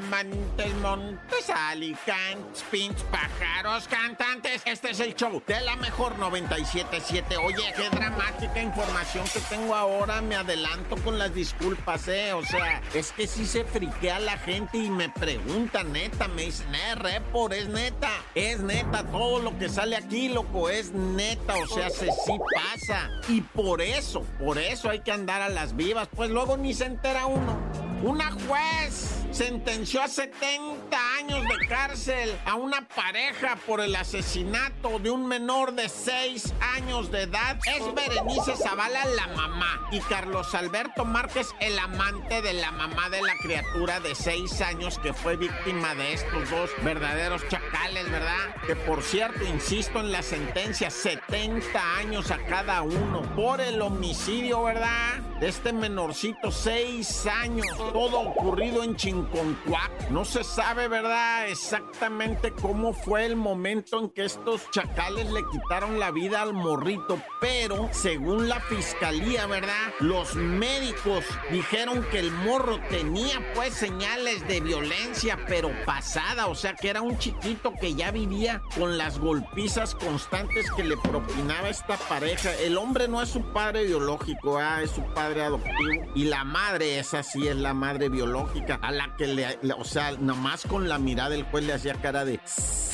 Montes, Montes, Alicantes, Pinch, pájaros, cantantes. Este es el show de la mejor 977. Oye, qué dramática información que tengo ahora. Me adelanto con las disculpas, ¿eh? O sea, es que sí se friquea la gente y me pregunta, neta, me dicen, eh, repor, es neta. Es neta, todo lo que sale aquí, loco, es neta. O sea, se sí pasa. Y por eso, por eso hay que andar a las vivas. Pues luego ni se entera uno. Una juez sentenció a 70 años de cárcel a una pareja por el asesinato de un menor de 6 años de edad. Es Berenice Zavala la mamá y Carlos Alberto Márquez el amante de la mamá de la criatura de 6 años que fue víctima de estos dos verdaderos chacales, ¿verdad? Que por cierto, insisto en la sentencia, 70 años a cada uno por el homicidio, ¿verdad? De este menorcito, 6 años todo ocurrido en Chinconcuac. No se sabe, ¿verdad? Exactamente cómo fue el momento en que estos chacales le quitaron la vida al morrito, pero según la fiscalía, ¿verdad? Los médicos dijeron que el morro tenía pues señales de violencia, pero pasada, o sea que era un chiquito que ya vivía con las golpizas constantes que le propinaba esta pareja. El hombre no es su padre biológico, ah, es su padre adoptivo y la madre, esa sí es la madre biológica, a la que le, o sea, nomás con la mirada el juez le hacía cara de,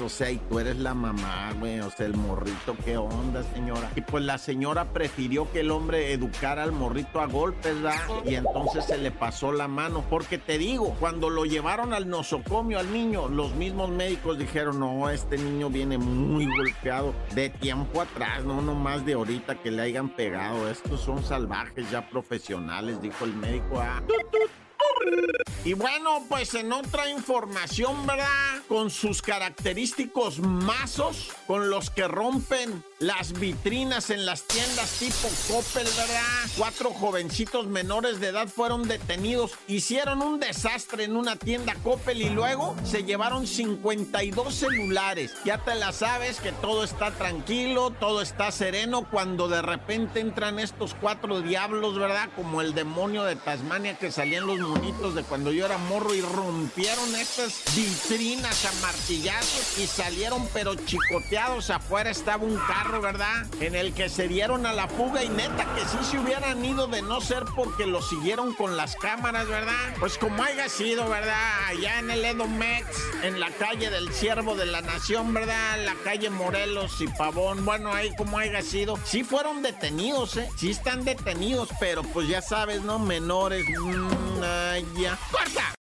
o sea, y tú eres la mamá, güey, o sea, el morrito, ¿qué onda, señora? Y pues la señora prefirió que el hombre educara al morrito a golpes, ¿verdad? Y entonces se le pasó la mano, porque te digo, cuando lo llevaron al nosocomio al niño, los mismos médicos dijeron, no, este niño viene muy golpeado de tiempo atrás, no nomás de ahorita que le hayan pegado, estos son salvajes ya profesionales, dijo el médico, ah. Y bueno, pues en otra información, ¿verdad? Con sus característicos mazos con los que rompen las vitrinas en las tiendas tipo Coppel, ¿verdad? Cuatro jovencitos menores de edad fueron detenidos, hicieron un desastre en una tienda Coppel y luego se llevaron 52 celulares. Ya te la sabes que todo está tranquilo, todo está sereno cuando de repente entran estos cuatro diablos, ¿verdad? Como el demonio de Tasmania que salían los monitos de cuando yo era morro y rompieron estas vitrinas a martillazos y salieron pero chicoteados. Afuera estaba un carro, ¿verdad? En el que se dieron a la fuga y neta que sí se hubieran ido de no ser porque lo siguieron con las cámaras, ¿verdad? Pues como haya sido, ¿verdad? Allá en el Edomex, en la calle del Siervo de la Nación, ¿verdad? La calle Morelos y Pavón, bueno, ahí como haya sido. Sí fueron detenidos, ¿eh? Sí están detenidos, pero pues ya sabes, ¿no? Menores, mmm, ya. ¡Corta!